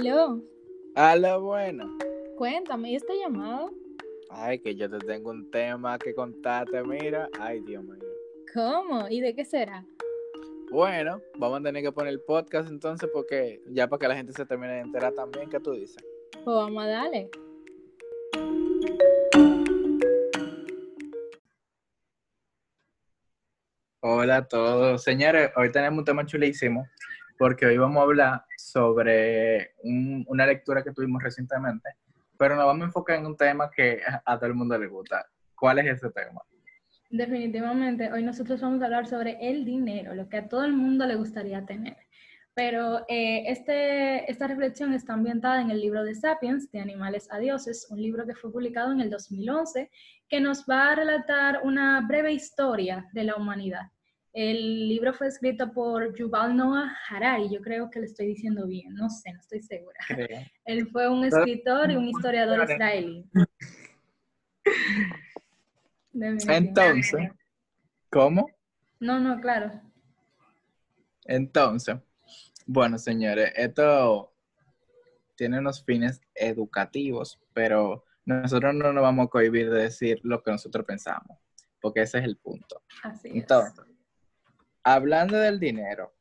Aló, Aló, bueno. cuéntame, ¿y esta llamada? Ay, que yo te tengo un tema que contarte, mira. Ay, Dios mío. ¿Cómo? ¿Y de qué será? Bueno, vamos a tener que poner el podcast entonces porque ya para que la gente se termine de enterar también, ¿qué tú dices? Pues vamos a darle. Hola a todos. Señores, hoy tenemos un tema chulísimo porque hoy vamos a hablar sobre un- una lectura que tuvimos recientemente, pero nos vamos a enfocar en un tema que a todo el mundo le gusta. ¿Cuál es ese tema? Definitivamente, hoy nosotros vamos a hablar sobre el dinero, lo que a todo el mundo le gustaría tener. Pero eh, este, esta reflexión está ambientada en el libro de Sapiens, de Animales a Dioses, un libro que fue publicado en el 2011, que nos va a relatar una breve historia de la humanidad. El libro fue escrito por Yuval Noah Harari, yo creo que lo estoy diciendo bien, no sé, no estoy segura. Creo. Él fue un escritor y un historiador israelí. Entonces, ¿cómo? No, no, claro. Entonces, bueno, señores, esto tiene unos fines educativos, pero nosotros no nos vamos a cohibir de decir lo que nosotros pensamos, porque ese es el punto. Así es. Hablando del dinero,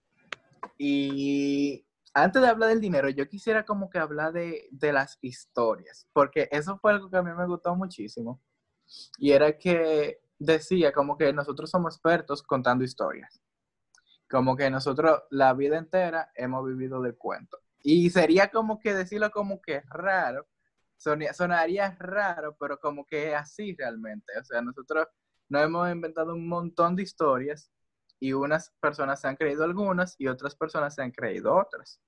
y antes de hablar del dinero, yo quisiera como que hablar de, de las historias, porque eso fue algo que a mí me gustó muchísimo, y era que decía como que nosotros somos expertos contando historias, como que nosotros la vida entera hemos vivido del cuento, y sería como que decirlo como que raro, sonia- sonaría raro, pero como que es así realmente, o sea, nosotros nos hemos inventado un montón de historias y unas personas se han creído algunas y otras personas se han creído otras.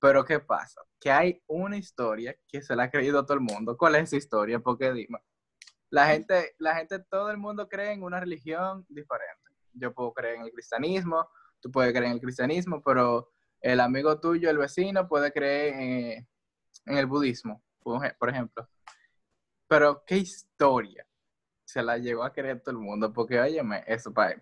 Pero ¿qué pasa? Que hay una historia que se la ha creído todo el mundo. ¿Cuál es esa historia? Porque dime. La gente, la gente, todo el mundo cree en una religión diferente. Yo puedo creer en el cristianismo, tú puedes creer en el cristianismo, pero el amigo tuyo, el vecino, puede creer en, en el budismo, por ej- por ejemplo. Pero ¿qué historia? Se la llegó a creer todo el mundo, porque óyeme, eso, para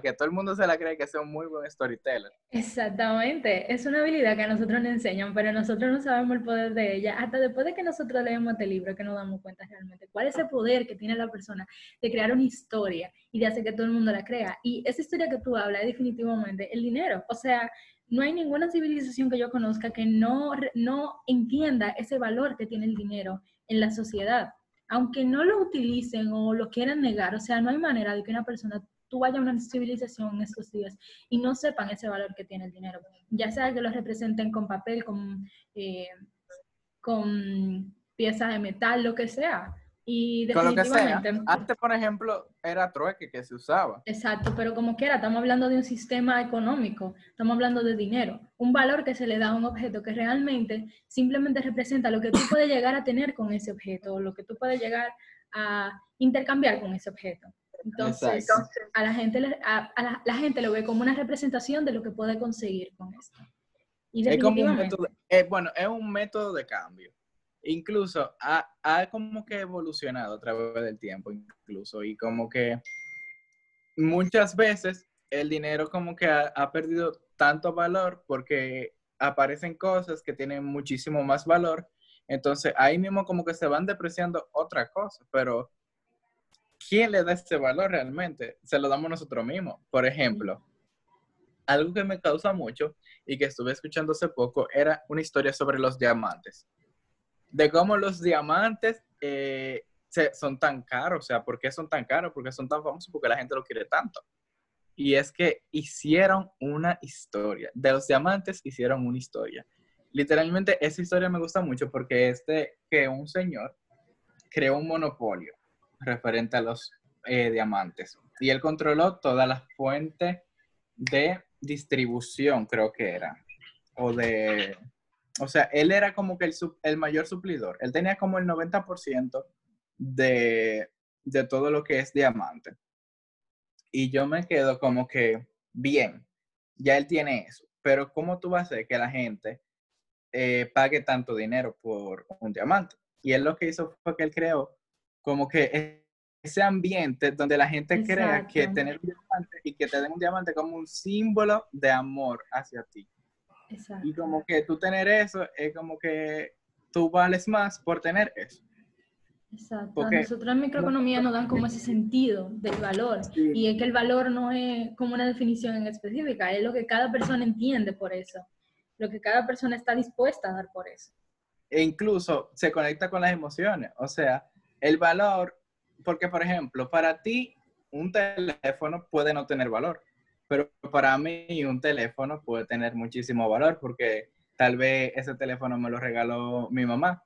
que todo el mundo se la cree que sea un muy buen storyteller. Exactamente, es una habilidad que a nosotros nos enseñan, pero nosotros no sabemos el poder de ella. Hasta después de que nosotros leemos este libro, que nos damos cuenta realmente cuál es el poder que tiene la persona de crear una historia y de hacer que todo el mundo la crea. Y esa historia que tú hablas es definitivamente el dinero. O sea, no hay ninguna civilización que yo conozca que no, no entienda ese valor que tiene el dinero en la sociedad. Aunque no lo utilicen o lo quieran negar, o sea, no hay manera de que una persona, tú vayas a una civilización en estos días y no sepan ese valor que tiene el dinero. Ya sea que lo representen con papel, con, eh, con piezas de metal, lo que sea. Y Con lo que sea. definitivamente. Antes, por ejemplo, era trueque que se usaba. Exacto, pero como quiera, estamos hablando de un sistema económico, estamos hablando de dinero, un valor que se le da a un objeto que realmente simplemente representa lo que tú puedes llegar a tener con ese objeto, o lo que tú puedes llegar a intercambiar con ese objeto. Entonces, a la gente, a, a la, la gente lo ve como una representación de lo que puede conseguir con esto. Y Es como un método, eh, bueno, es un método de cambio. Incluso ha, ha como que evolucionado a través del tiempo, incluso, y como que muchas veces el dinero como que ha, perdido tanto valor porque aparecen cosas que tienen muchísimo más valor, entonces ahí mismo como que se van depreciando otra cosa, pero ¿quién le da ese valor realmente? Se lo damos nosotros mismos. Por ejemplo, algo que me causa mucho y que estuve escuchando hace poco era una historia sobre los diamantes. De cómo los diamantes eh, se- son tan caros, o sea, ¿por qué son tan caros? Porque son tan famosos, porque la gente lo quiere tanto. Y es que hicieron una historia. De los diamantes hicieron una historia. Literalmente esa historia me gusta mucho porque es de que un señor creó un monopolio referente a los eh, diamantes. Y él controló todas las fuentes de distribución, creo que era. O de. O sea, él era como que el, el mayor suplidor. Él tenía como el 90% de, de todo lo que es diamante. Y yo me quedo como que, bien, ya él tiene eso. Pero ¿cómo tú vas a hacer que la gente eh, pague tanto dinero por un diamante? Y él lo que hizo fue que él creó como que e- ese ambiente donde la gente crea que Exacto. tener un diamante y que te den un diamante como un símbolo de amor hacia ti. Exacto. Y como que tú tener eso es como que tú vales más por tener eso. Exacto. Porque, Nosotros en microeconomía nos dan como ese sentido del valor. Y es que el valor no es como una definición en específica, es lo que cada persona entiende por eso, lo que cada persona está dispuesta a dar por eso. E incluso se conecta con las emociones. O sea, el valor, porque por ejemplo, para ti un teléfono puede no tener valor, pero para mí un teléfono puede tener muchísimo valor porque tal vez ese teléfono me lo regaló mi mamá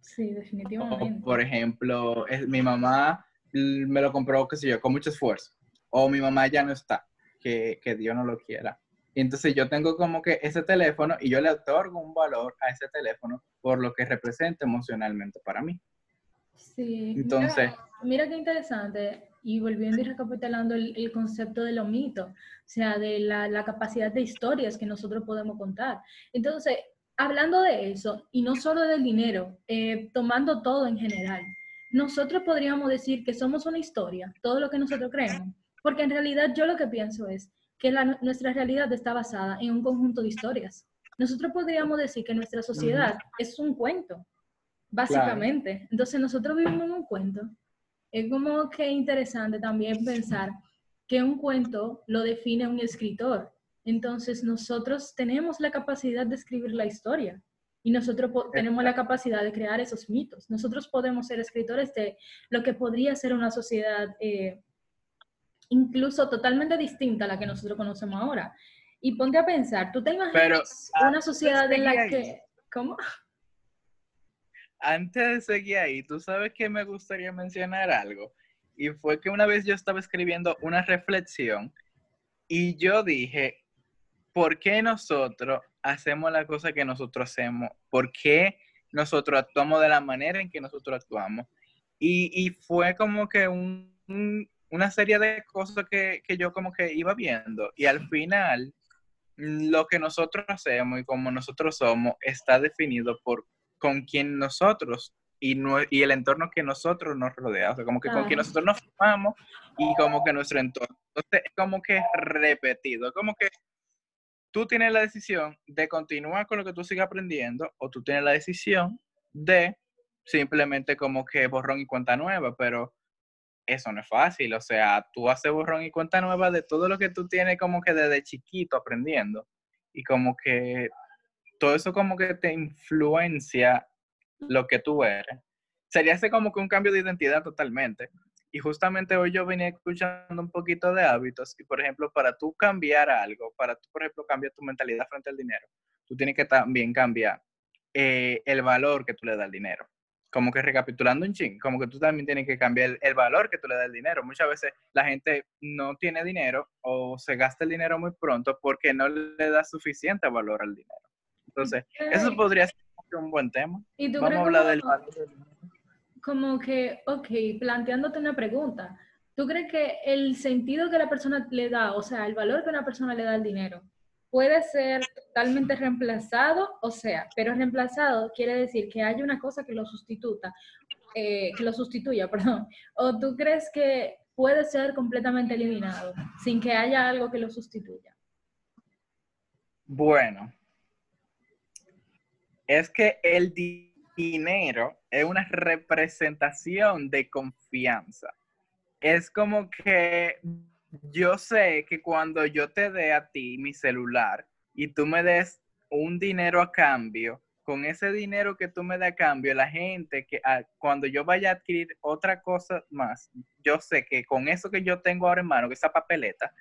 Sí, definitivamente. por ejemplo, mi mamá me lo compró, qué sé yo, con mucho esfuerzo. O mi mamá ya no está, que, que Dios no lo quiera. Y entonces yo tengo como que ese teléfono y yo le otorgo un valor a ese teléfono por lo que representa emocionalmente para mí. Sí. Entonces. Mira, qué interesante. Y volviendo y recapitulando el, el concepto de lo mito, o sea, de la, la, capacidad de historias que nosotros podemos contar. Entonces, hablando de eso, y no solo del dinero, eh, tomando todo en general, nosotros podríamos decir que somos una historia, todo lo que nosotros creemos, porque en realidad yo lo que pienso es que nuestra realidad está basada en un conjunto de historias. Nosotros podríamos decir que nuestra sociedad es un cuento, básicamente. Entonces nosotros vivimos en un cuento. Es como que interesante también pensar que un cuento lo define un escritor entonces nosotros tenemos la capacidad de escribir la historia y nosotros tenemos la capacidad de crear esos mitos. Nosotros podemos ser escritores de lo que podría ser una sociedad eh, incluso totalmente distinta a la que nosotros conocemos ahora. Y ponte a pensar, tú te imaginas una sociedad en la que... ¿Cómo? Antes de seguir ahí, tú sabes que me gustaría mencionar algo. Y fue que una vez yo estaba escribiendo una reflexión y yo dije, ¿por qué nosotros hacemos la cosa que nosotros hacemos? ¿Por qué nosotros actuamos de la manera en que nosotros actuamos? Y, fue como que una serie de cosas que, yo como que iba viendo. Y al final, lo que nosotros hacemos y como nosotros somos está definido por con quien nosotros y, y el entorno que nosotros nos rodea, o sea, como que con quien nosotros nos formamos y como que nuestro entorno. Entonces, es como que repetido, como que tú tienes la decisión de continuar con lo que tú sigas aprendiendo o tú tienes la decisión de simplemente como que borrón y cuenta nueva, pero eso no es fácil, o sea, tú haces borrón y cuenta nueva de todo lo que tú tienes como que desde chiquito aprendiendo y como que todo eso como que te influencia lo que tú eres. Sería ese como que un cambio de identidad totalmente. Y justamente hoy yo venía escuchando un poquito de hábitos y, por ejemplo, para tú cambiar algo, para tú, por ejemplo, cambiar tu mentalidad frente al dinero, tú tienes que también cambiar eh, el valor que tú le das al dinero. Como que recapitulando un ching, como que tú también tienes que cambiar el, valor que tú le das al dinero. Muchas veces la gente no tiene dinero o se gasta el dinero muy pronto porque no le da suficiente valor al dinero. Entonces, eso podría ser un buen tema. Vamos a hablar del valor del dinero como que, ok, planteándote una pregunta, ¿tú crees que el sentido que la persona le da, o sea, el valor que una persona le da al dinero, puede ser totalmente reemplazado? O sea, pero reemplazado quiere decir que haya una cosa que lo sustituta, eh, que lo sustituya, perdón. ¿O tú crees que puede ser completamente eliminado sin que haya algo que lo sustituya? Bueno, es que el dinero es una representación de confianza. Es como que yo sé que cuando yo te dé a ti mi celular y tú me des un dinero a cambio, con ese dinero que tú me das a cambio, la gente que ah, cuando yo vaya a adquirir otra cosa más, yo sé que con eso que yo tengo ahora en mano, que esa papeleta,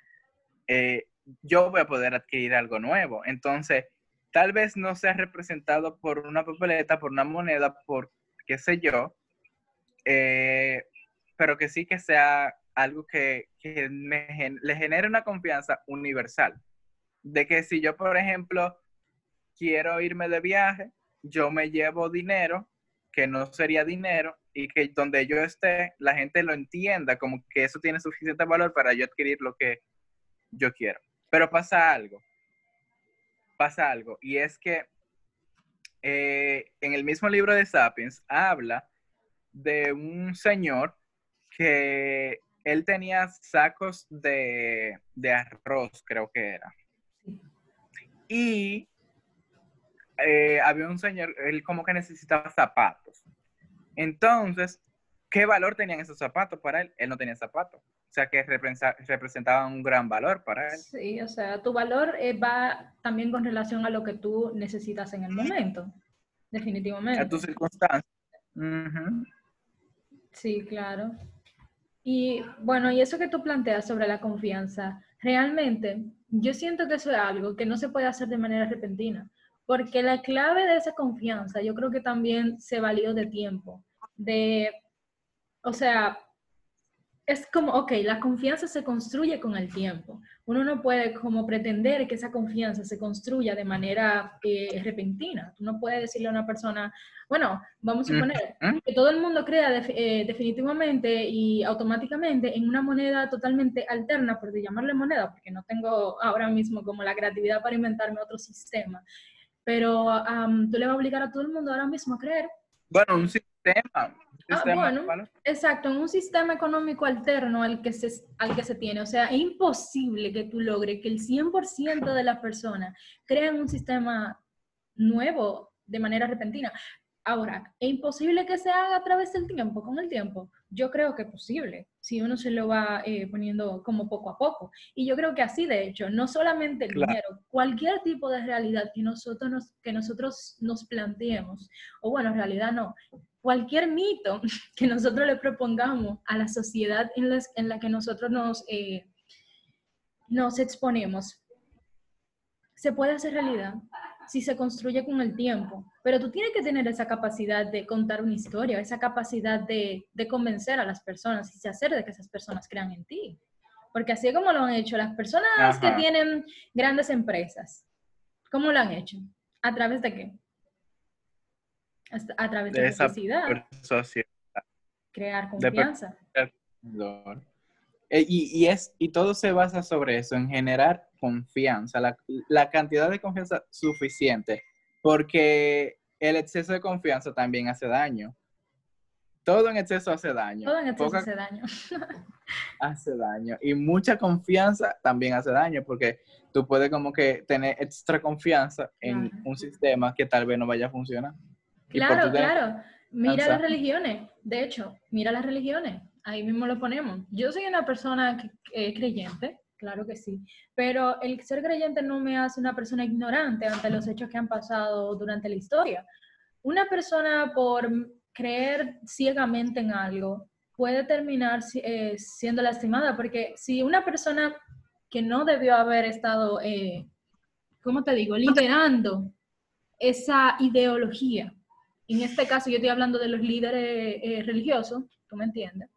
eh, yo voy a poder adquirir algo nuevo. Entonces, tal vez no sea representado por una papeleta, por una moneda, por qué sé yo, eh, pero que sí que sea algo que, le genere una confianza universal. De que si yo, por ejemplo, quiero irme de viaje, yo me llevo dinero, que no sería dinero, y que donde yo esté, la gente lo entienda como que eso tiene suficiente valor para yo adquirir lo que yo quiero. Pero pasa algo pasa algo, y es que eh, en el mismo libro de Sapiens habla de un señor que él tenía sacos de, arroz, creo que era. y eh, había un señor, él como que necesitaba zapatos. Entonces, ¿qué valor tenían esos zapatos para él? Él no tenía zapatos. O sea, que representaban un gran valor para él. Sí, o sea, tu valor eh, va también con relación a lo que tú necesitas en el momento, definitivamente. A tus circunstancias. Sí, claro. Y bueno, y eso que tú planteas sobre la confianza, realmente yo siento que eso es algo que no se puede hacer de manera repentina, porque la clave de esa confianza yo creo que también se valió de tiempo, de, o sea, es como, ok, la confianza se construye con el tiempo. Uno no puede como pretender que esa confianza se construya de manera eh, repentina. Tú no puedes decirle a una persona, bueno, vamos a suponer que todo el mundo crea eh, definitivamente y automáticamente en una moneda totalmente alterna, por llamarle moneda, porque no tengo ahora mismo como la creatividad para inventarme otro sistema. Pero tú le vas a obligar a todo el mundo ahora mismo a creer. Bueno, un sistema Ah, bueno, exacto, en un sistema económico alterno al que, se, al que se tiene. O sea, es imposible que tú logres que el 100% de las personas crean un sistema nuevo de manera repentina. Ahora, ¿es imposible que se haga a través del tiempo, con el tiempo? Yo creo que es posible, si uno se lo va eh, poniendo como poco a poco. Y yo creo que así, de hecho, no solamente el dinero, cualquier tipo de realidad que nosotros nos, que nosotros nos planteemos, o bueno, en realidad no, cualquier mito que nosotros le propongamos a la sociedad en, en la que nosotros nos, eh, nos exponemos, se puede hacer realidad si se construye con el tiempo. Pero tú tienes que tener esa capacidad de contar una historia, esa capacidad de, de convencer a las personas y hacer de que esas personas crean en ti. Porque así es como lo han hecho las personas que tienen grandes empresas. ¿Cómo lo han hecho? ¿A través de qué? a través de, la publicidad. Crear confianza. Eh, y, es, y todo se basa sobre eso, en generar confianza, la, la, cantidad de confianza suficiente, porque el exceso de confianza también hace daño. Todo en exceso hace daño. Todo en exceso hace daño. hace daño. Y mucha confianza también hace daño, porque tú puedes como que tener extra confianza en un sistema que tal vez no vaya a funcionar. Claro, claro. Mira las religiones. De hecho, mira las religiones. Ahí mismo lo ponemos. Yo soy una persona que, creyente, claro que sí, pero el ser creyente no me hace una persona ignorante ante los hechos que han pasado durante la historia. Una persona por creer ciegamente en algo puede terminar eh, siendo lastimada, porque si una persona que no debió haber estado, eh, ¿cómo te digo?, liderando esa ideología, en este caso yo estoy hablando de los líderes eh, religiosos, tú me entiendes.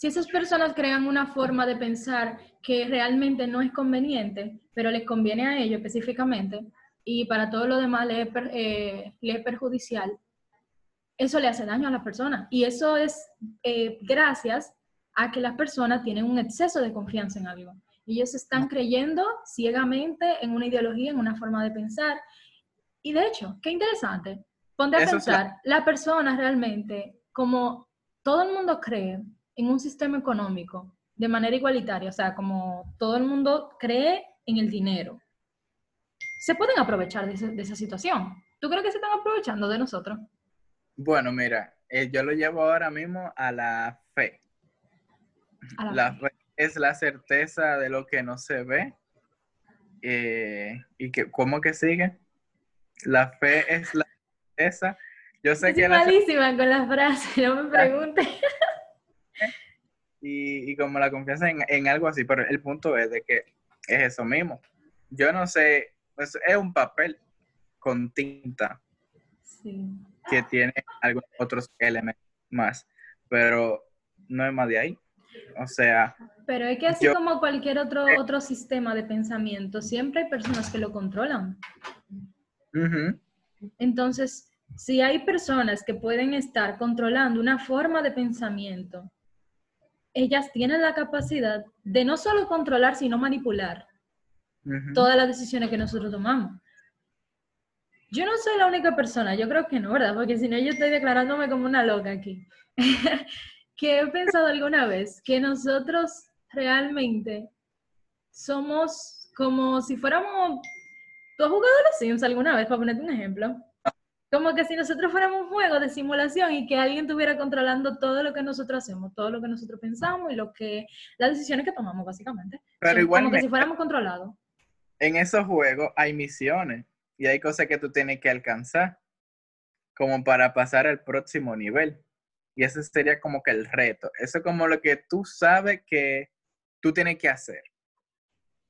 Si esas personas crean una forma de pensar que realmente no es conveniente, pero les conviene a ellos específicamente, y para todo lo demás le es, eh, perjudicial, eso le hace daño a las personas. Y eso es eh, gracias a que las personas tienen un exceso de confianza en algo. Ellos están creyendo ciegamente en una ideología, en una forma de pensar, y de hecho, qué interesante. Ponte a pensar, la... persona realmente, como todo el mundo cree en un sistema económico de manera igualitaria, o sea, como todo el mundo cree en el dinero, se pueden aprovechar de, esa situación. ¿Tú crees que se están aprovechando de nosotros? Bueno, mira, eh, yo lo llevo ahora mismo a la fe. la, fe. es la certeza de lo que no se ve. Eh, ¿Y que, cómo que sigue? La fe es la esa. Yo sé que malísima con las frases, no me preguntes. Y, y, como la confianza en, algo así, pero el punto es de que es eso mismo. Yo no sé, pues es un papel con tinta que tiene algunos otros elementos más, pero no es más de ahí. O sea. Pero es que así como cualquier otro, otro sistema de pensamiento, siempre hay personas que lo controlan. Entonces, si hay personas que pueden estar controlando una forma de pensamiento, ellas tienen la capacidad de no solo controlar, sino manipular todas las decisiones que nosotros tomamos. Yo no soy la única persona, yo creo que no, ¿verdad? Porque si no, yo estoy declarándome como una loca aquí. que he pensado alguna vez que nosotros realmente somos como si fuéramos... ¿Tú has jugado a los Sims alguna vez, para ponerte un ejemplo? Como que si nosotros fuéramos un juego de simulación y que alguien estuviera controlando todo lo que nosotros hacemos, todo lo que nosotros pensamos y lo que las decisiones que tomamos, básicamente. Pero igual como que si fuéramos controlados. En esos juegos hay misiones y hay cosas que tú tienes que alcanzar como para pasar al próximo nivel. Y ese sería como que el reto. Eso es como lo que tú sabes que tú tienes que hacer.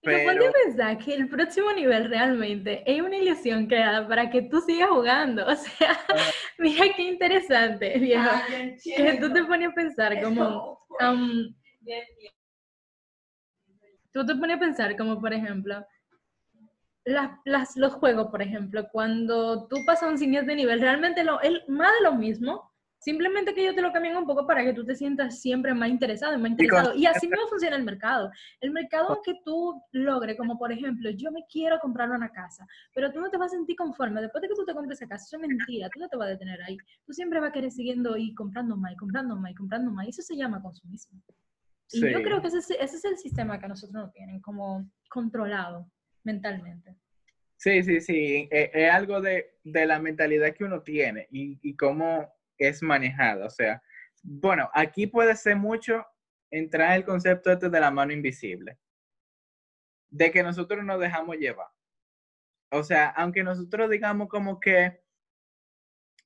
Pero... Me pensar que el próximo nivel realmente es una ilusión creada para que tú sigas jugando. O sea, mira qué interesante, viejo. que tú te pones a pensar como... Um, tú te pones a pensar como, por ejemplo, las, las, los juegos, por ejemplo, cuando tú pasas un siguiente nivel, realmente lo, es más de lo mismo, Simplemente que ellos te lo cambian un poco para que tú te sientas siempre más interesado y más interesado. Y así mismo funciona el mercado. El mercado que tú logres, como por ejemplo, yo me quiero comprar una casa, pero tú no te vas a sentir conforme. Después de que tú te compres esa casa, eso es mentira, tú no te vas a detener ahí. Tú siempre vas a querer siguiendo y comprando más, y comprando más, y comprando más. Y eso se llama consumismo. Y yo creo que ese, ese, es el sistema que nosotros no tienen, como controlado mentalmente. Sí, sí, sí. Es, es algo de, de, la mentalidad que uno tiene y, y cómo es manejada. O sea, bueno, aquí puede ser mucho entrar el concepto este de la mano invisible, de que nosotros nos dejamos llevar. O sea, aunque nosotros digamos como que,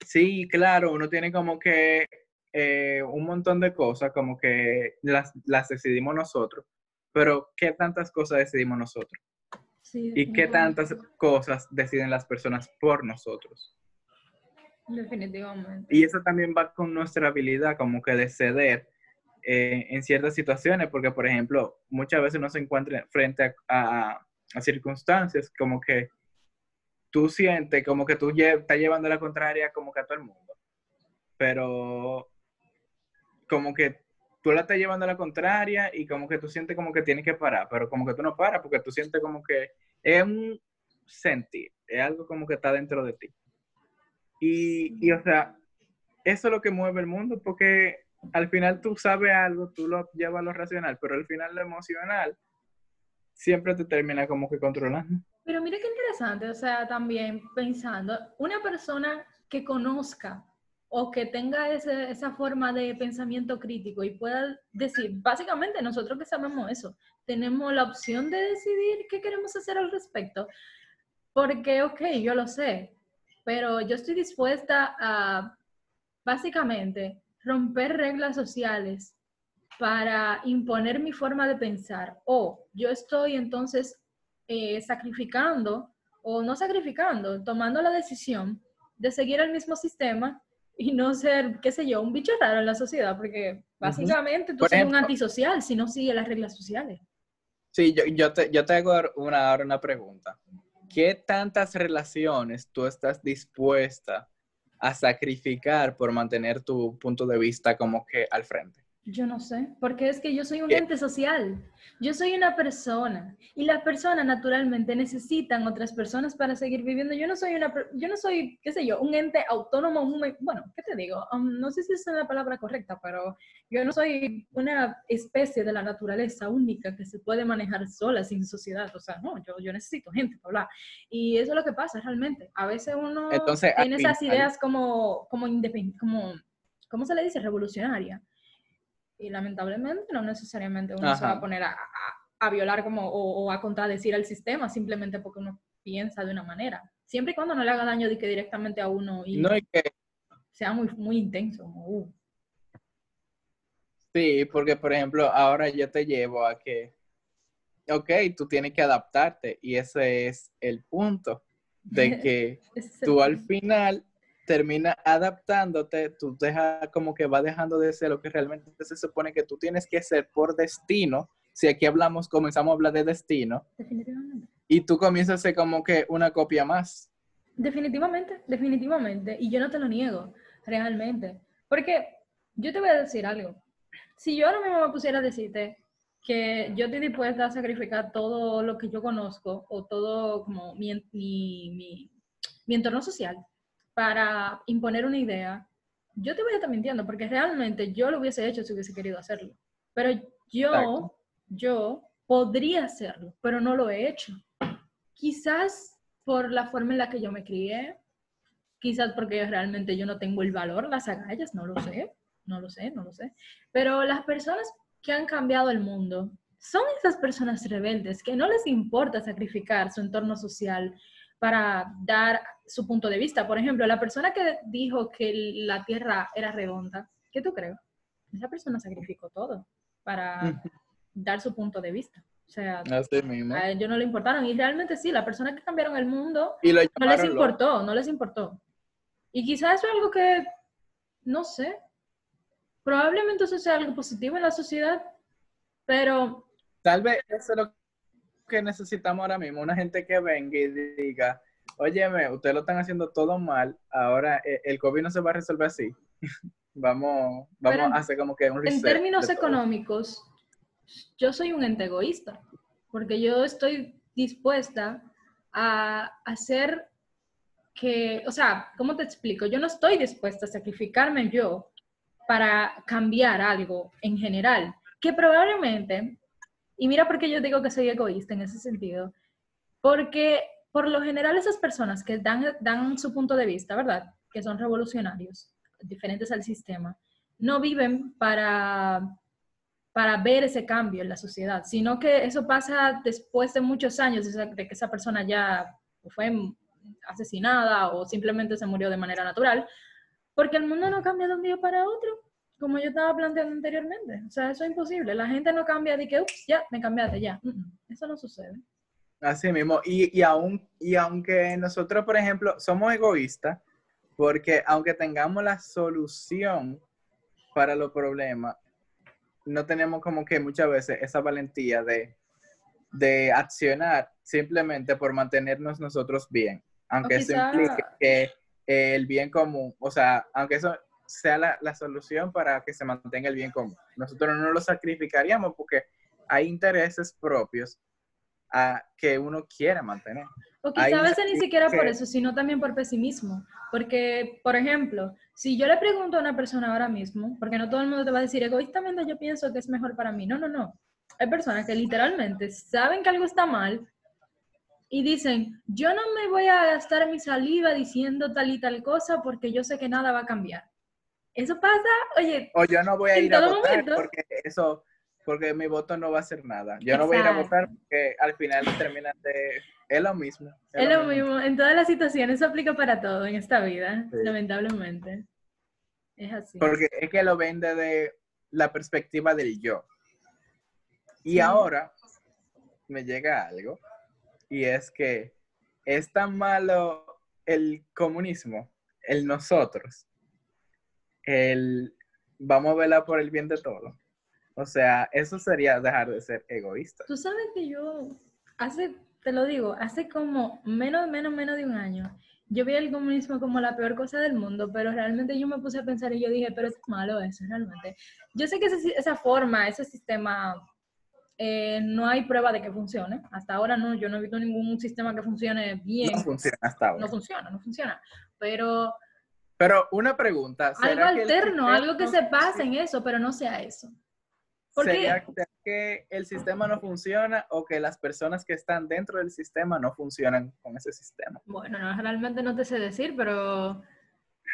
sí, claro, uno tiene como que eh, un montón de cosas, como que las, las decidimos nosotros, pero ¿qué tantas cosas decidimos nosotros? ¿Y qué tantas cosas deciden las personas por nosotros? Definitivamente. Y eso también va con nuestra habilidad como que de ceder eh, en ciertas situaciones, porque por ejemplo, muchas veces uno se encuentra frente a, a, circunstancias como que tú sientes como que tú estás llevando la contraria como que a todo el mundo, pero como que tú la estás llevando a la contraria y como que tú sientes como que tienes que parar, pero como que tú no paras porque tú sientes como que es un sentir, es algo como que está dentro de ti. Y, o sea, eso es lo que mueve el mundo, porque al final tú sabes algo, tú lo llevas a lo racional, pero al final lo emocional siempre te termina como que controlando. Pero mira qué interesante, o sea, también pensando, una persona que conozca o que tenga ese, esa forma de pensamiento crítico y pueda decir, básicamente nosotros que sabemos eso, tenemos la opción de decidir qué queremos hacer al respecto. Porque, ok, yo lo sé, pero yo estoy dispuesta a básicamente romper reglas sociales para imponer mi forma de pensar. O yo estoy entonces eh, sacrificando, o no sacrificando, tomando la decisión de seguir el mismo sistema y no ser, qué sé yo, un bicho raro en la sociedad, porque básicamente tú eres un antisocial si no sigues las reglas sociales. Sí, yo, yo, te, yo te hago una, una pregunta. ¿Qué tantas relaciones tú estás dispuesta a sacrificar por mantener tu punto de vista como que al frente? Yo no sé, porque es que yo soy un ente social. Yo soy una persona y las personas naturalmente necesitan otras personas para seguir viviendo. Yo no soy una, yo no soy, qué sé yo, un ente autónomo, bueno, ¿qué te digo? Um, no sé si es la palabra correcta, pero yo no soy una especie de la naturaleza única que se puede manejar sola sin sociedad. O sea, no, yo, yo necesito gente para hablar. Y eso es lo que pasa realmente. A veces uno tiene esas ideas como, como como, ¿cómo se le dice? Revolucionaria y lamentablemente no necesariamente uno se va a poner a, a, violar como, o, a contradecir al sistema simplemente porque uno piensa de una manera. Siempre y cuando no le haga daño de que directamente a uno y sea muy, muy intenso. Uh. Sí, porque por ejemplo, ahora yo te llevo a que, ok, tú tienes que adaptarte y ese es el punto de que tú al final termina adaptándote, tú dejas como que va dejando de ser lo que realmente se supone que tú tienes que ser por destino. Si aquí hablamos, comenzamos a hablar de destino. Definitivamente. Y tú comienzas a ser como que una copia más. Definitivamente, definitivamente. Y yo no te lo niego, realmente. Porque yo te voy a decir algo. Si yo ahora mismo me pusiera a decirte que yo estoy dispuesta a sacrificar todo lo que yo conozco o todo como mi, mi, mi entorno social para imponer una idea, yo te voy a estar mintiendo, porque realmente yo lo hubiese hecho si hubiese querido hacerlo. Pero yo, yo podría hacerlo, pero no lo he hecho. Quizás por la forma en la que yo me crié, quizás porque realmente yo no tengo el valor, las agallas, no lo sé, no lo sé, no lo sé. Pero las personas que han cambiado el mundo son esas personas rebeldes que no les importa sacrificar su entorno social para dar su punto de vista. Por ejemplo, la persona que dijo que la Tierra era redonda, ¿qué tú crees? Esa persona sacrificó todo para dar su punto de vista. O sea, a ellos no le importaron. Y realmente sí, la persona que cambiaron el mundo no les importó, no les importó. Y quizás eso es algo que, no sé, probablemente eso sea algo positivo en la sociedad, pero... Tal vez eso es lo que necesitamos ahora mismo, una gente que venga y diga, óyeme, ustedes lo están haciendo todo mal, ahora eh, el COVID no se va a resolver así. vamos vamos a hacer como que un reset En términos económicos, yo soy un ente egoísta, porque yo estoy dispuesta a hacer que, o sea, ¿cómo te explico? Yo no estoy dispuesta a sacrificarme yo para cambiar algo en general, que probablemente, y mira por qué yo digo que soy egoísta en ese sentido, porque por lo general esas personas que dan, su punto de vista, ¿verdad? Que son revolucionarios, diferentes al sistema, no viven para para ver ese cambio en la sociedad, sino que eso pasa después de muchos años de que esa persona ya fue asesinada o simplemente se murió de manera natural, porque el mundo no cambia de un día para otro, como yo estaba planteando anteriormente. O sea, eso es imposible. La gente no cambia de que, ups, ya, me cambiaste, ya. Eso no sucede. Así mismo. Y, y, aún, y aunque nosotros, por ejemplo, somos egoístas, porque aunque tengamos la solución para los problemas, no tenemos como que muchas veces esa valentía de, de accionar simplemente por mantenernos nosotros bien, aunque eso implique que el bien común, o sea, aunque eso sea la, la, solución para que se mantenga el bien común. Nosotros no lo sacrificaríamos porque hay intereses propios a que uno quiere mantener. O quizá a veces ni siquiera por eso, sino también por pesimismo. Porque, por ejemplo, si yo le pregunto a una persona ahora mismo, porque no todo el mundo te va a decir egoístamente yo pienso que es mejor para mí. No, no, no. Hay personas que literalmente saben que algo está mal y dicen, yo no me voy a gastar mi saliva diciendo tal y tal cosa porque yo sé que nada va a cambiar. Eso pasa, oye. O yo no voy a ir a votar porque eso, porque mi voto no va a hacer nada. Yo no voy a ir a votar porque al final terminan de es lo mismo. Es, lo, mismo. En todas las situaciones, eso aplica para todo en esta vida, lamentablemente. Es así. Porque es que lo ven desde la perspectiva del yo. Y ahora me llega algo, y es que es tan malo el comunismo, el nosotros, el vamos a velar por el bien de todos. O sea, eso sería dejar de ser egoísta. Tú sabes que yo hace te lo digo, hace como menos, menos, menos de un año, yo vi el comunismo como la peor cosa del mundo, pero realmente yo me puse a pensar y yo dije, pero es malo eso, realmente. Yo sé que esa forma, ese sistema, eh, no hay prueba de que funcione. Hasta ahora no, yo no he visto ningún sistema que funcione bien. No funciona hasta ahora. No funciona, no funciona. Pero... Pero una pregunta. algo alterno, algo que se pase en eso, pero no sea eso. ¿Sería que el sistema no funciona o que las personas que están dentro del sistema no funcionan con ese sistema? Bueno, no, realmente no te sé decir, pero,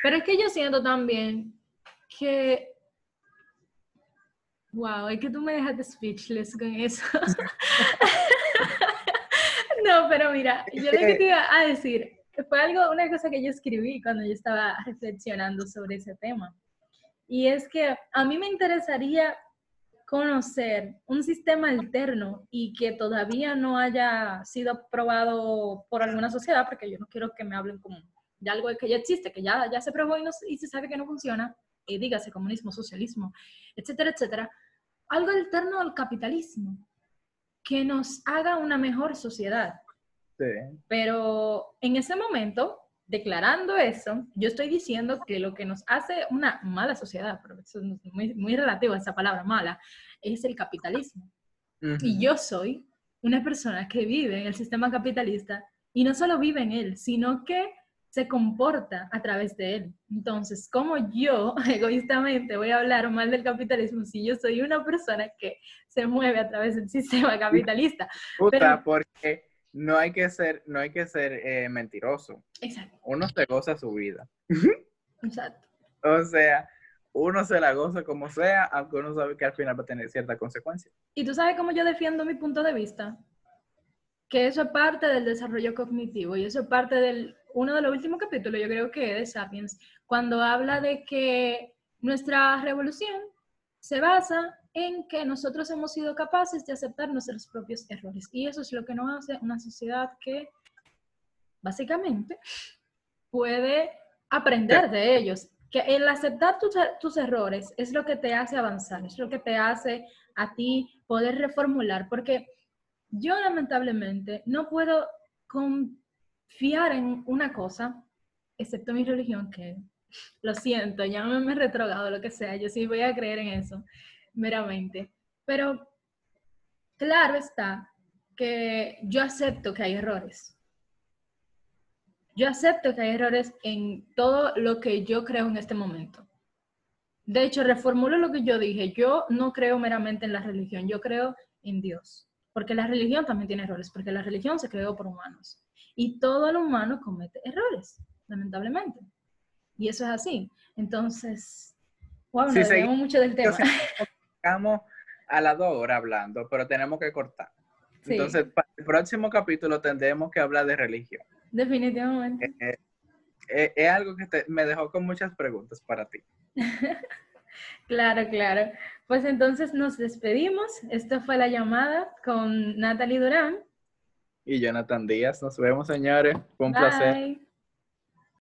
pero es que yo siento también que... Wow, es que tú me dejaste speechless con eso. no, pero mira, yo lo que te iba a decir fue algo, una cosa que yo escribí cuando yo estaba reflexionando sobre ese tema. Y es que a mí me interesaría conocer un sistema alterno y que todavía no haya sido aprobado por alguna sociedad, porque yo no quiero que me hablen como de algo que ya existe, que ya, ya se probó y, no, y se sabe que no funciona, y dígase comunismo, socialismo, etcétera, etcétera, algo alterno al capitalismo, que nos haga una mejor sociedad. Sí. Pero en ese momento, declarando eso, yo estoy diciendo que lo que nos hace una mala sociedad, pero eso es muy, muy relativo a esa palabra mala, es el capitalismo. Y yo soy una persona que vive en el sistema capitalista y no solo vive en él, sino que se comporta a través de él. Entonces, ¿cómo yo egoístamente voy a hablar mal del capitalismo si yo soy una persona que se mueve a través del sistema capitalista? Puta, porque no hay que ser, no hay que ser eh, mentiroso. Exacto. Uno se goza su vida. Exacto. O sea, uno se la goza como sea, aunque uno sabe que al final va a tener cierta consecuencia. ¿Y tú sabes cómo yo defiendo mi punto de vista? Que eso es parte del desarrollo cognitivo y eso es parte del, uno de los últimos capítulos, yo creo que de Sapiens, cuando habla de que nuestra revolución se basa en que nosotros hemos sido capaces de aceptar nuestros propios errores. Y eso es lo que nos hace una sociedad que básicamente puede aprender de ellos. Que el aceptar tus, tus, errores es lo que te hace avanzar, es lo que te hace a ti poder reformular, porque yo lamentablemente no puedo confiar en una cosa, excepto mi religión, que lo siento, ya me he retrogado, lo que sea, yo sí voy a creer en eso, meramente. Pero claro está que yo acepto que hay errores. Yo acepto que hay errores en todo lo que yo creo en este momento. De hecho, reformulo lo que yo dije. Yo no creo meramente en la religión, yo creo en Dios. Porque la religión también tiene errores, porque la religión se creó por humanos. Y todo el humano comete errores, lamentablemente. Y eso es así. Entonces, wow, nos mucho del tema. Estamos a las dos horas hablando, pero tenemos que cortar. Entonces, para el próximo capítulo tendremos que hablar de religión. Definitivamente. Eh, eh, es algo que me dejó con muchas preguntas para ti. claro, claro. Pues entonces nos despedimos. Esta fue la llamada con Natalie Durán. Y Jonathan Díaz. Nos vemos, señores. Fue un placer.